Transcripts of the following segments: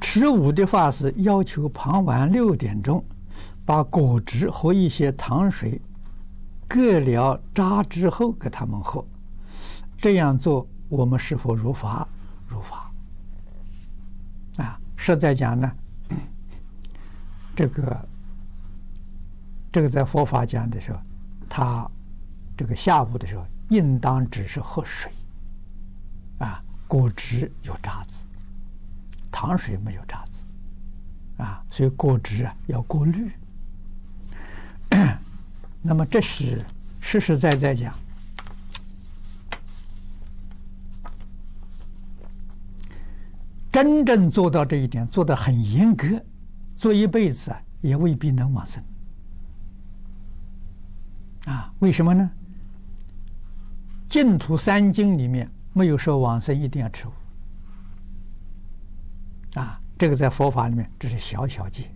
持午的法师要求傍晚六点钟把果汁和一些糖水各了渣之后给他们喝，这样做我们是否如法？如法。啊，实在讲呢，这个这个在佛法讲的时候，他这个下午的时候，应当只是喝水。啊，果汁有渣子，糖水没有渣子，啊，所以果汁啊要过滤。那么这是实实在在讲，真正做到这一点，做的很严格，做一辈子啊也未必能往生。啊，为什么呢？净土三经里面。没有说往生一定要吃，啊，这个在佛法里面这是小小戒，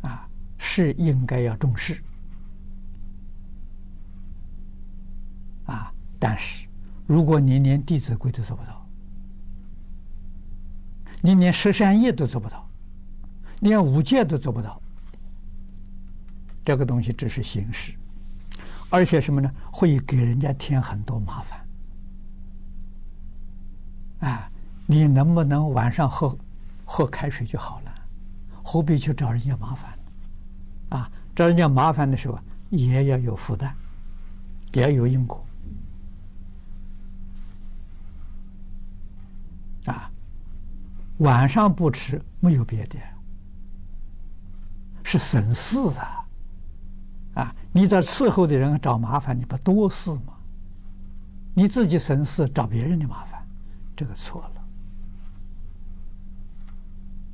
啊，是应该要重视，啊，但是如果你连《弟子规》都做不到，你连十善业都做不到，连五戒都做不到，这个东西只是形式，而且什么呢？会给人家添很多麻烦。啊，你能不能晚上喝喝开水就好了？何必去找人家麻烦？啊，找人家麻烦的时候也要有负担，也要有因果。啊，晚上不吃没有别的，是省事啊！啊，你找伺候的人找麻烦，你不多事吗？你自己省事，找别人的麻烦。这个错了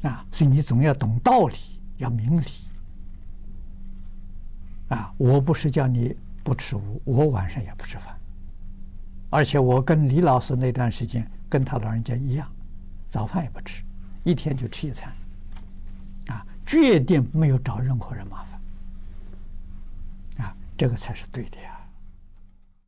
啊！所以你总要懂道理，要明理啊！我不是叫你不吃午，我晚上也不吃饭，而且我跟李老师那段时间跟他老人家一样，早饭也不吃，一天就吃一餐，啊，决定没有找任何人麻烦啊！这个才是对的呀。